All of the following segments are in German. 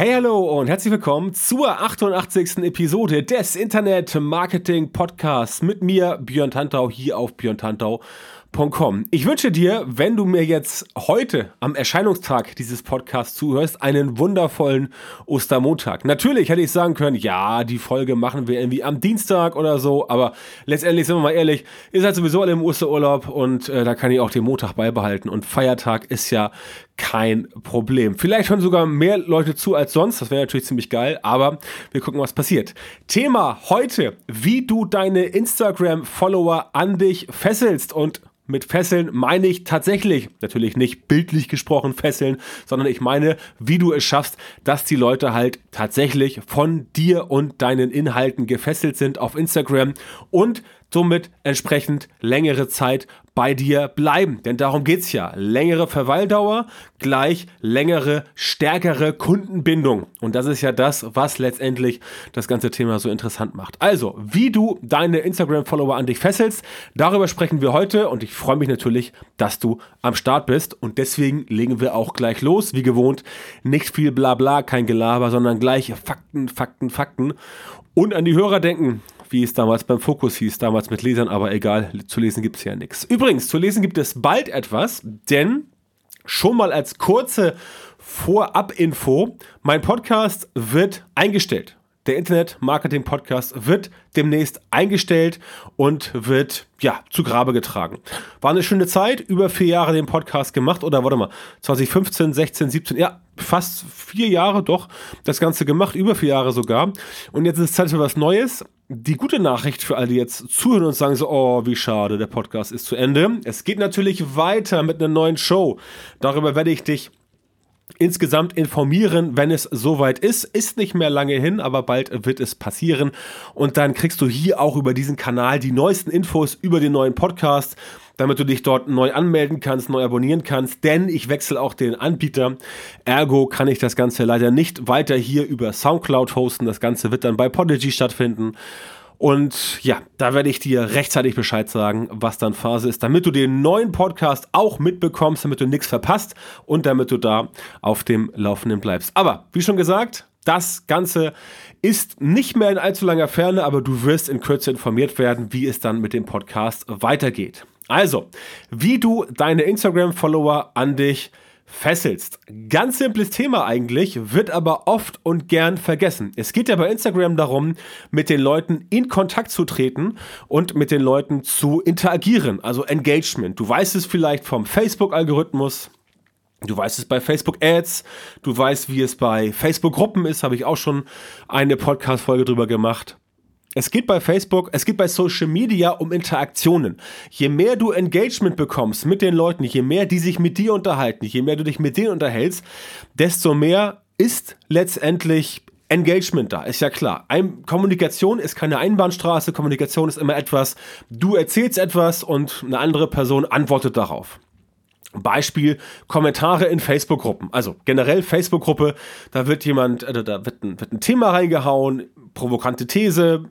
Hey, hallo und herzlich willkommen zur 88. Episode des Internet Marketing Podcasts mit mir, Björn Tantau, hier auf Björn Tantau ich wünsche dir, wenn du mir jetzt heute am Erscheinungstag dieses Podcasts zuhörst, einen wundervollen Ostermontag. Natürlich hätte ich sagen können, ja, die Folge machen wir irgendwie am Dienstag oder so, aber letztendlich sind wir mal ehrlich, ihr seid sowieso alle im Osterurlaub und äh, da kann ich auch den Montag beibehalten und Feiertag ist ja kein Problem. Vielleicht hören sogar mehr Leute zu als sonst, das wäre natürlich ziemlich geil, aber wir gucken, was passiert. Thema heute, wie du deine Instagram-Follower an dich fesselst und mit Fesseln meine ich tatsächlich, natürlich nicht bildlich gesprochen Fesseln, sondern ich meine, wie du es schaffst, dass die Leute halt tatsächlich von dir und deinen Inhalten gefesselt sind auf Instagram und somit entsprechend längere Zeit bei dir bleiben. Denn darum geht es ja. Längere Verweildauer gleich längere, stärkere Kundenbindung. Und das ist ja das, was letztendlich das ganze Thema so interessant macht. Also, wie du deine Instagram-Follower an dich fesselst, darüber sprechen wir heute und ich freue mich natürlich, dass du am Start bist. Und deswegen legen wir auch gleich los. Wie gewohnt, nicht viel Blabla, kein Gelaber, sondern gleich Fakten, Fakten, Fakten. Und an die Hörer denken, wie es damals beim Fokus hieß, damals mit Lesern, aber egal, zu lesen gibt es ja nichts. Übrigens, zu lesen gibt es bald etwas, denn schon mal als kurze Vorab-Info, mein Podcast wird eingestellt. Der Internet-Marketing-Podcast wird demnächst eingestellt und wird ja zu Grabe getragen. War eine schöne Zeit, über vier Jahre den Podcast gemacht oder warte mal, 2015, 16, 17, ja, fast vier Jahre doch das Ganze gemacht, über vier Jahre sogar. Und jetzt ist es Zeit für was Neues. Die gute Nachricht für alle, die jetzt zuhören und sagen so, oh, wie schade, der Podcast ist zu Ende. Es geht natürlich weiter mit einer neuen Show. Darüber werde ich dich insgesamt informieren, wenn es soweit ist. Ist nicht mehr lange hin, aber bald wird es passieren. Und dann kriegst du hier auch über diesen Kanal die neuesten Infos über den neuen Podcast, damit du dich dort neu anmelden kannst, neu abonnieren kannst, denn ich wechsle auch den Anbieter. Ergo kann ich das Ganze leider nicht weiter hier über Soundcloud hosten. Das Ganze wird dann bei Podigy stattfinden. Und ja, da werde ich dir rechtzeitig Bescheid sagen, was dann Phase ist, damit du den neuen Podcast auch mitbekommst, damit du nichts verpasst und damit du da auf dem Laufenden bleibst. Aber wie schon gesagt, das Ganze ist nicht mehr in allzu langer Ferne, aber du wirst in Kürze informiert werden, wie es dann mit dem Podcast weitergeht. Also, wie du deine Instagram-Follower an dich fesselst. Ganz simples Thema eigentlich, wird aber oft und gern vergessen. Es geht ja bei Instagram darum, mit den Leuten in Kontakt zu treten und mit den Leuten zu interagieren, also Engagement. Du weißt es vielleicht vom Facebook-Algorithmus. Du weißt es bei Facebook Ads, du weißt, wie es bei Facebook Gruppen ist, habe ich auch schon eine Podcast-Folge drüber gemacht. Es geht bei Facebook, es geht bei Social Media um Interaktionen. Je mehr du Engagement bekommst mit den Leuten, je mehr die sich mit dir unterhalten, je mehr du dich mit denen unterhältst, desto mehr ist letztendlich Engagement da, ist ja klar. Ein, Kommunikation ist keine Einbahnstraße, Kommunikation ist immer etwas, du erzählst etwas und eine andere Person antwortet darauf. Beispiel Kommentare in Facebook-Gruppen. Also generell Facebook-Gruppe, da wird jemand, äh, da wird ein, wird ein Thema reingehauen, provokante These,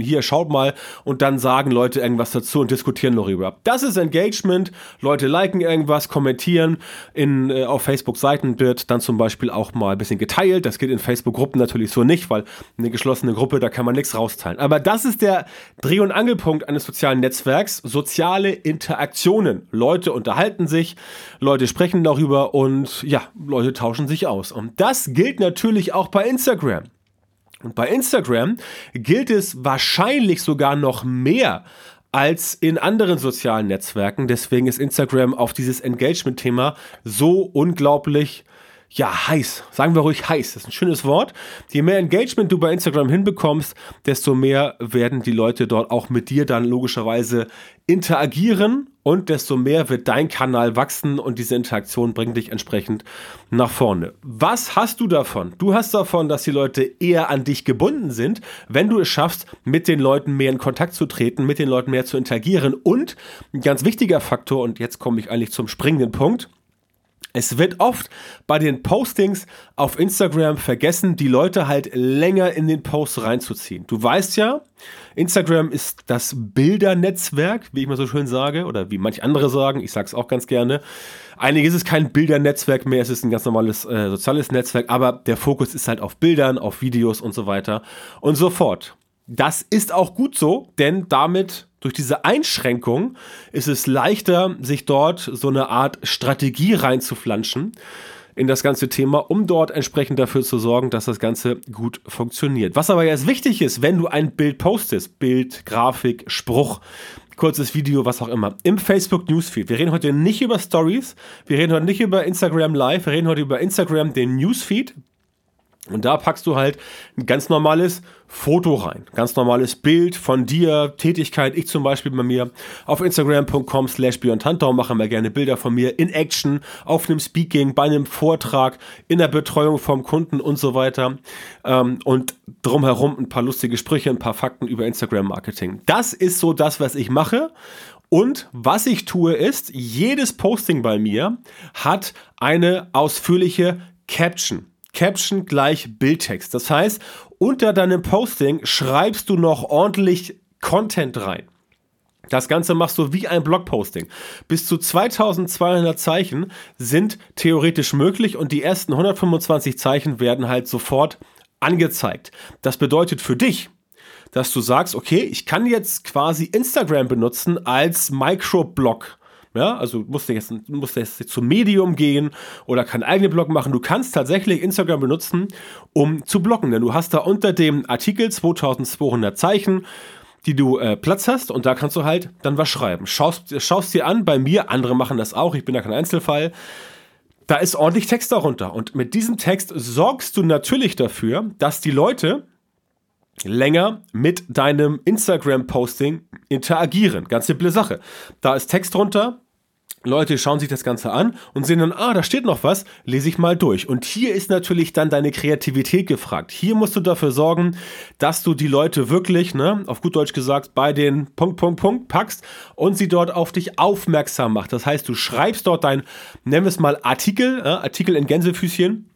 hier schaut mal und dann sagen Leute irgendwas dazu und diskutieren darüber. Das ist Engagement. Leute liken irgendwas, kommentieren. In, äh, auf Facebook-Seiten wird dann zum Beispiel auch mal ein bisschen geteilt. Das geht in Facebook-Gruppen natürlich so nicht, weil eine geschlossene Gruppe, da kann man nichts rausteilen. Aber das ist der Dreh- und Angelpunkt eines sozialen Netzwerks. Soziale Interaktionen. Leute unterhalten sich, Leute sprechen darüber und ja, Leute tauschen sich aus. Und das gilt natürlich auch bei Instagram. Und bei Instagram gilt es wahrscheinlich sogar noch mehr als in anderen sozialen Netzwerken. Deswegen ist Instagram auf dieses Engagement-Thema so unglaublich ja, heiß. Sagen wir ruhig heiß. Das ist ein schönes Wort. Je mehr Engagement du bei Instagram hinbekommst, desto mehr werden die Leute dort auch mit dir dann logischerweise interagieren und desto mehr wird dein Kanal wachsen und diese Interaktion bringt dich entsprechend nach vorne. Was hast du davon? Du hast davon, dass die Leute eher an dich gebunden sind, wenn du es schaffst, mit den Leuten mehr in Kontakt zu treten, mit den Leuten mehr zu interagieren und ein ganz wichtiger Faktor, und jetzt komme ich eigentlich zum springenden Punkt, es wird oft bei den Postings auf Instagram vergessen, die Leute halt länger in den Post reinzuziehen. Du weißt ja, Instagram ist das Bildernetzwerk, wie ich mal so schön sage, oder wie manche andere sagen, ich sage es auch ganz gerne. Eigentlich ist es kein Bildernetzwerk mehr, es ist ein ganz normales äh, soziales Netzwerk, aber der Fokus ist halt auf Bildern, auf Videos und so weiter und so fort. Das ist auch gut so, denn damit durch diese Einschränkung ist es leichter, sich dort so eine Art Strategie reinzuflanschen in das ganze Thema, um dort entsprechend dafür zu sorgen, dass das Ganze gut funktioniert. Was aber jetzt wichtig ist, wenn du ein Bild postest, Bild, Grafik, Spruch, kurzes Video, was auch immer, im Facebook Newsfeed. Wir reden heute nicht über Stories, wir reden heute nicht über Instagram Live, wir reden heute über Instagram, den Newsfeed, und da packst du halt ein ganz normales Foto rein, ganz normales Bild von dir, Tätigkeit. Ich zum Beispiel bei mir auf Instagram.com slash Tantau machen wir gerne Bilder von mir in Action, auf einem Speaking, bei einem Vortrag, in der Betreuung vom Kunden und so weiter. Ähm, und drumherum ein paar lustige Sprüche, ein paar Fakten über Instagram-Marketing. Das ist so das, was ich mache. Und was ich tue ist, jedes Posting bei mir hat eine ausführliche Caption. Caption gleich Bildtext. Das heißt, unter deinem Posting schreibst du noch ordentlich Content rein. Das Ganze machst du wie ein Blogposting. Bis zu 2200 Zeichen sind theoretisch möglich und die ersten 125 Zeichen werden halt sofort angezeigt. Das bedeutet für dich, dass du sagst, okay, ich kann jetzt quasi Instagram benutzen als Microblog ja, also musst du jetzt, musst du jetzt zum Medium gehen oder keinen eigenen Blog machen. Du kannst tatsächlich Instagram benutzen, um zu blocken, denn du hast da unter dem Artikel 2200 Zeichen die du äh, Platz hast und da kannst du halt dann was schreiben. Schaust, schaust dir an, bei mir, andere machen das auch, ich bin da kein Einzelfall. Da ist ordentlich Text darunter und mit diesem Text sorgst du natürlich dafür, dass die Leute länger mit deinem Instagram-Posting interagieren. Ganz simple Sache. Da ist Text drunter. Leute schauen sich das Ganze an und sehen dann, ah, da steht noch was, lese ich mal durch. Und hier ist natürlich dann deine Kreativität gefragt. Hier musst du dafür sorgen, dass du die Leute wirklich, ne, auf gut Deutsch gesagt, bei den Punkt, Punkt, Punkt packst und sie dort auf dich aufmerksam macht. Das heißt, du schreibst dort dein, nennen wir es mal Artikel, äh, Artikel in Gänsefüßchen,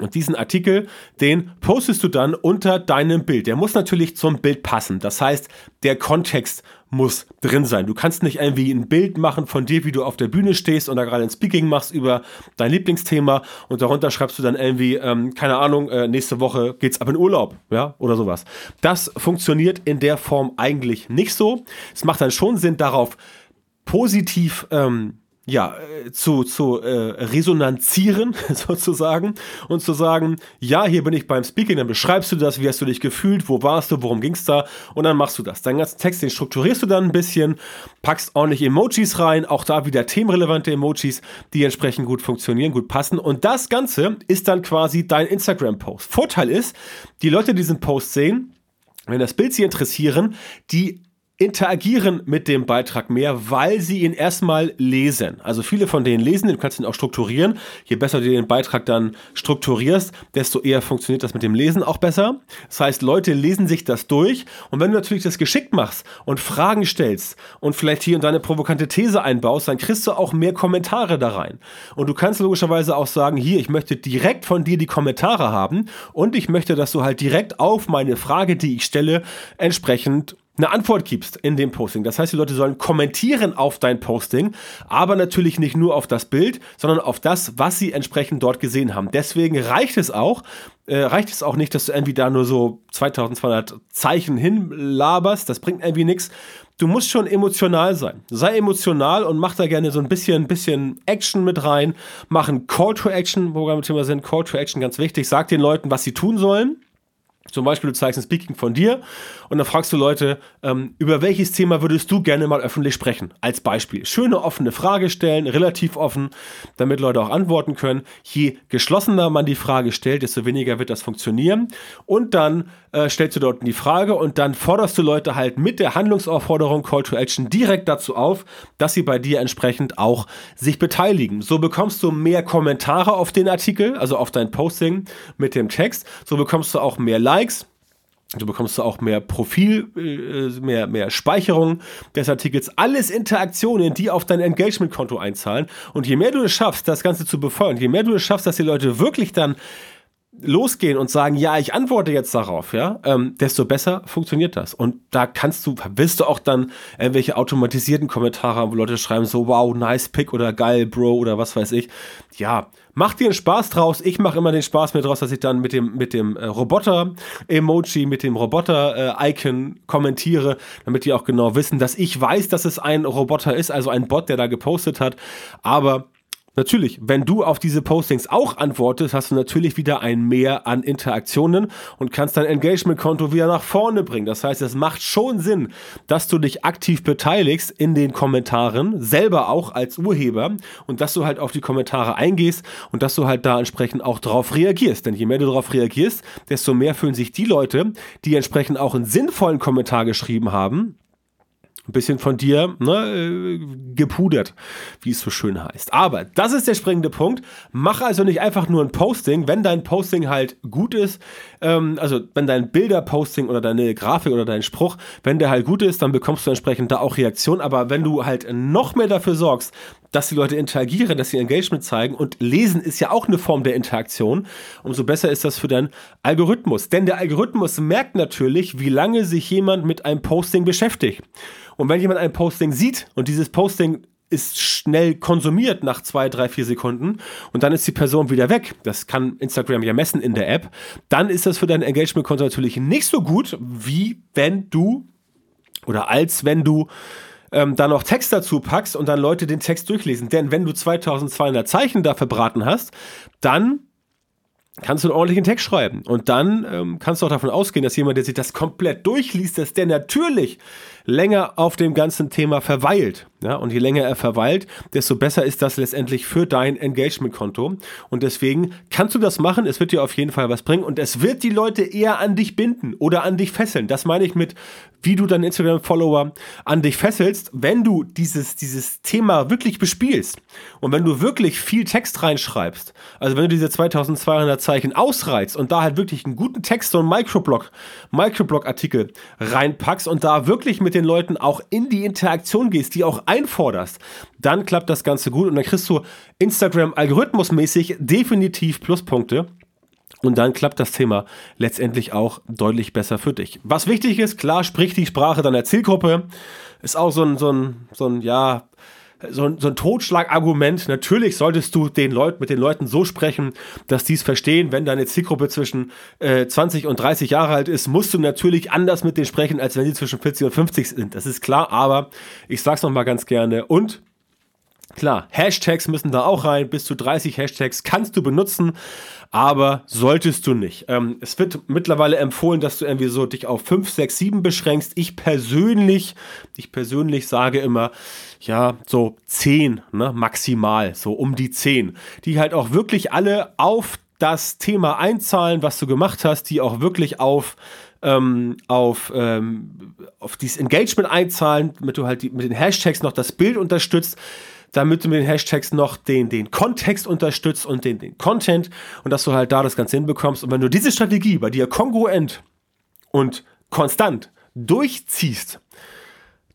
und diesen Artikel, den postest du dann unter deinem Bild. Der muss natürlich zum Bild passen. Das heißt, der Kontext muss drin sein. Du kannst nicht irgendwie ein Bild machen von dir, wie du auf der Bühne stehst und da gerade ein Speaking machst über dein Lieblingsthema und darunter schreibst du dann irgendwie, ähm, keine Ahnung, äh, nächste Woche geht's ab in Urlaub, ja, oder sowas. Das funktioniert in der Form eigentlich nicht so. Es macht dann schon Sinn, darauf positiv ähm, ja, äh, zu, zu äh, resonanzieren sozusagen und zu sagen, ja, hier bin ich beim Speaking, dann beschreibst du das, wie hast du dich gefühlt, wo warst du, worum ging es da und dann machst du das. Deinen ganzen Text, den strukturierst du dann ein bisschen, packst ordentlich Emojis rein, auch da wieder themenrelevante Emojis, die entsprechend gut funktionieren, gut passen und das Ganze ist dann quasi dein Instagram-Post. Vorteil ist, die Leute, die diesen Post sehen, wenn das Bild sie interessieren, die interagieren mit dem Beitrag mehr, weil sie ihn erstmal lesen. Also viele von denen lesen, du kannst ihn auch strukturieren. Je besser du den Beitrag dann strukturierst, desto eher funktioniert das mit dem Lesen auch besser. Das heißt, Leute lesen sich das durch und wenn du natürlich das geschickt machst und Fragen stellst und vielleicht hier und da eine provokante These einbaust, dann kriegst du auch mehr Kommentare da rein. Und du kannst logischerweise auch sagen, hier, ich möchte direkt von dir die Kommentare haben und ich möchte, dass du halt direkt auf meine Frage, die ich stelle, entsprechend eine Antwort gibst in dem Posting. Das heißt, die Leute sollen kommentieren auf dein Posting, aber natürlich nicht nur auf das Bild, sondern auf das, was sie entsprechend dort gesehen haben. Deswegen reicht es auch, äh, reicht es auch nicht, dass du irgendwie da nur so 2200 Zeichen hinlaberst. Das bringt irgendwie nichts. Du musst schon emotional sein. Sei emotional und mach da gerne so ein bisschen, bisschen Action mit rein. Mach ein Call to Action, wo wir mit Thema sind. Call to Action ganz wichtig. Sag den Leuten, was sie tun sollen Zum Beispiel, du zeigst ein Speaking von dir und dann fragst du Leute, ähm, über welches Thema würdest du gerne mal öffentlich sprechen? Als Beispiel. Schöne offene Frage stellen, relativ offen, damit Leute auch antworten können. Je geschlossener man die Frage stellt, desto weniger wird das funktionieren. Und dann äh, stellst du dort die Frage und dann forderst du Leute halt mit der Handlungsaufforderung Call to Action direkt dazu auf, dass sie bei dir entsprechend auch sich beteiligen. So bekommst du mehr Kommentare auf den Artikel, also auf dein Posting mit dem Text. So bekommst du auch mehr Likes Likes. Du bekommst auch mehr Profil, äh, mehr, mehr Speicherung des Artikels. Alles Interaktionen, die auf dein Engagement-Konto einzahlen. Und je mehr du es schaffst, das Ganze zu befeuern, je mehr du es schaffst, dass die Leute wirklich dann losgehen und sagen, ja, ich antworte jetzt darauf, ja, ähm, desto besser funktioniert das. Und da kannst du, willst du auch dann irgendwelche automatisierten Kommentare haben, wo Leute schreiben so, wow, nice pick oder geil, Bro oder was weiß ich. Ja, mach dir einen Spaß draus. Ich mache immer den Spaß mir draus, dass ich dann mit dem, mit dem äh, Roboter-Emoji, mit dem Roboter-Icon kommentiere, damit die auch genau wissen, dass ich weiß, dass es ein Roboter ist, also ein Bot, der da gepostet hat. Aber Natürlich, wenn du auf diese Postings auch antwortest, hast du natürlich wieder ein Mehr an Interaktionen und kannst dein Engagement-Konto wieder nach vorne bringen. Das heißt, es macht schon Sinn, dass du dich aktiv beteiligst in den Kommentaren, selber auch als Urheber und dass du halt auf die Kommentare eingehst und dass du halt da entsprechend auch drauf reagierst. Denn je mehr du darauf reagierst, desto mehr fühlen sich die Leute, die entsprechend auch einen sinnvollen Kommentar geschrieben haben, ein bisschen von dir ne, äh, gepudert, wie es so schön heißt. Aber das ist der springende Punkt. Mach also nicht einfach nur ein Posting, wenn dein Posting halt gut ist, ähm, also wenn dein Bilder-Posting oder deine Grafik oder dein Spruch, wenn der halt gut ist, dann bekommst du entsprechend da auch Reaktion. Aber wenn du halt noch mehr dafür sorgst, dass die Leute interagieren, dass sie Engagement zeigen und lesen ist ja auch eine Form der Interaktion, umso besser ist das für deinen Algorithmus. Denn der Algorithmus merkt natürlich, wie lange sich jemand mit einem Posting beschäftigt. Und wenn jemand ein Posting sieht und dieses Posting ist schnell konsumiert nach zwei, drei, vier Sekunden und dann ist die Person wieder weg. Das kann Instagram ja messen in der App. Dann ist das für dein Engagement-Konto natürlich nicht so gut, wie wenn du oder als wenn du ähm, da noch Text dazu packst und dann Leute den Text durchlesen. Denn wenn du 2200 Zeichen da verbraten hast, dann kannst du einen ordentlichen Text schreiben. Und dann ähm, kannst du auch davon ausgehen, dass jemand, der sich das komplett durchliest, dass der natürlich länger auf dem ganzen Thema verweilt. Ja, und je länger er verweilt, desto besser ist das letztendlich für dein Engagement-Konto. Und deswegen kannst du das machen. Es wird dir auf jeden Fall was bringen. Und es wird die Leute eher an dich binden oder an dich fesseln. Das meine ich mit, wie du deinen Instagram-Follower an dich fesselst, wenn du dieses, dieses Thema wirklich bespielst. Und wenn du wirklich viel Text reinschreibst. Also wenn du diese 2200 Zeichen ausreizt und da halt wirklich einen guten Text, so einen Microblog, Microblog-Artikel reinpackst und da wirklich mit den Leuten auch in die Interaktion gehst, die auch einforderst, dann klappt das Ganze gut und dann kriegst du Instagram algorithmusmäßig definitiv Pluspunkte. Und dann klappt das Thema letztendlich auch deutlich besser für dich. Was wichtig ist, klar, sprich die Sprache deiner Zielgruppe. Ist auch so ein, so ein, so ein ja, so ein, so ein Totschlagargument. Natürlich solltest du den Leuten, mit den Leuten so sprechen, dass die es verstehen. Wenn deine Zielgruppe zwischen äh, 20 und 30 Jahre alt ist, musst du natürlich anders mit denen sprechen, als wenn sie zwischen 40 und 50 sind. Das ist klar, aber ich sag's noch mal ganz gerne. Und Klar, Hashtags müssen da auch rein. Bis zu 30 Hashtags kannst du benutzen, aber solltest du nicht. Ähm, es wird mittlerweile empfohlen, dass du irgendwie so dich auf 5, 6, 7 beschränkst. Ich persönlich, ich persönlich sage immer, ja, so 10, ne, maximal, so um die 10, die halt auch wirklich alle auf das Thema einzahlen, was du gemacht hast, die auch wirklich auf ähm, auf, ähm, auf dieses Engagement einzahlen, damit du halt die, mit den Hashtags noch das Bild unterstützt damit du mit den Hashtags noch den, den Kontext unterstützt und den, den Content und dass du halt da das Ganze hinbekommst. Und wenn du diese Strategie bei dir kongruent und konstant durchziehst,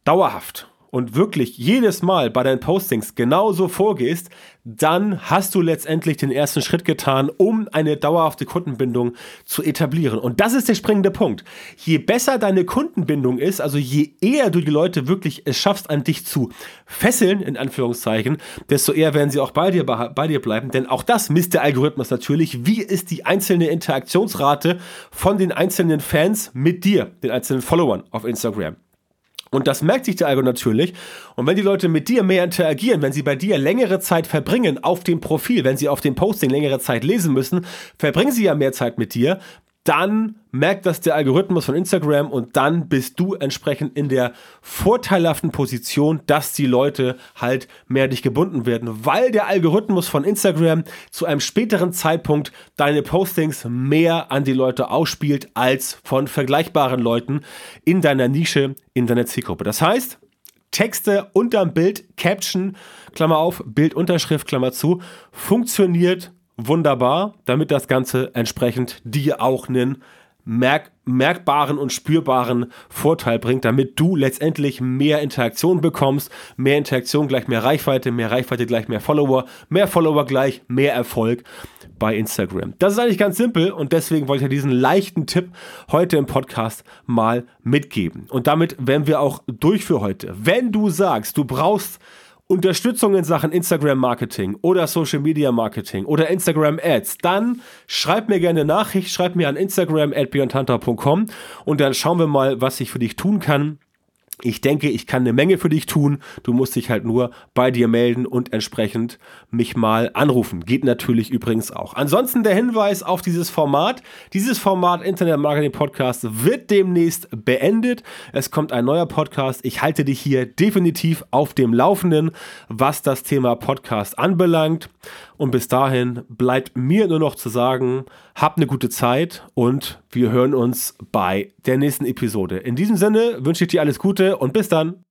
dauerhaft und wirklich jedes Mal bei deinen Postings genauso vorgehst, dann hast du letztendlich den ersten Schritt getan, um eine dauerhafte Kundenbindung zu etablieren. Und das ist der springende Punkt. Je besser deine Kundenbindung ist, also je eher du die Leute wirklich es schaffst, an dich zu fesseln, in Anführungszeichen, desto eher werden sie auch bei dir, bei dir bleiben. Denn auch das misst der Algorithmus natürlich. Wie ist die einzelne Interaktionsrate von den einzelnen Fans mit dir, den einzelnen Followern auf Instagram? Und das merkt sich der Algo natürlich. Und wenn die Leute mit dir mehr interagieren, wenn sie bei dir längere Zeit verbringen auf dem Profil, wenn sie auf dem Posting längere Zeit lesen müssen, verbringen sie ja mehr Zeit mit dir. Dann merkt das der Algorithmus von Instagram und dann bist du entsprechend in der vorteilhaften Position, dass die Leute halt mehr dich gebunden werden, weil der Algorithmus von Instagram zu einem späteren Zeitpunkt deine Postings mehr an die Leute ausspielt als von vergleichbaren Leuten in deiner Nische, in deiner Zielgruppe. Das heißt, Texte unterm Bild, Caption, Klammer auf, Bildunterschrift, Klammer zu, funktioniert wunderbar, damit das Ganze entsprechend dir auch einen merk merkbaren und spürbaren Vorteil bringt, damit du letztendlich mehr Interaktion bekommst. Mehr Interaktion gleich mehr Reichweite, mehr Reichweite gleich mehr Follower, mehr Follower gleich mehr Erfolg bei Instagram. Das ist eigentlich ganz simpel und deswegen wollte ich diesen leichten Tipp heute im Podcast mal mitgeben. Und damit wären wir auch durch für heute. Wenn du sagst, du brauchst Unterstützung in Sachen Instagram Marketing oder Social Media Marketing oder Instagram Ads, dann schreib mir gerne Nachricht, schreib mir an Instagram at und dann schauen wir mal, was ich für dich tun kann. Ich denke, ich kann eine Menge für dich tun. Du musst dich halt nur bei dir melden und entsprechend mich mal anrufen. Geht natürlich übrigens auch. Ansonsten der Hinweis auf dieses Format. Dieses Format Internet Marketing Podcast wird demnächst beendet. Es kommt ein neuer Podcast. Ich halte dich hier definitiv auf dem Laufenden, was das Thema Podcast anbelangt. Und bis dahin bleibt mir nur noch zu sagen, habt eine gute Zeit und wir hören uns bei der nächsten Episode. In diesem Sinne wünsche ich dir alles Gute und bis dann.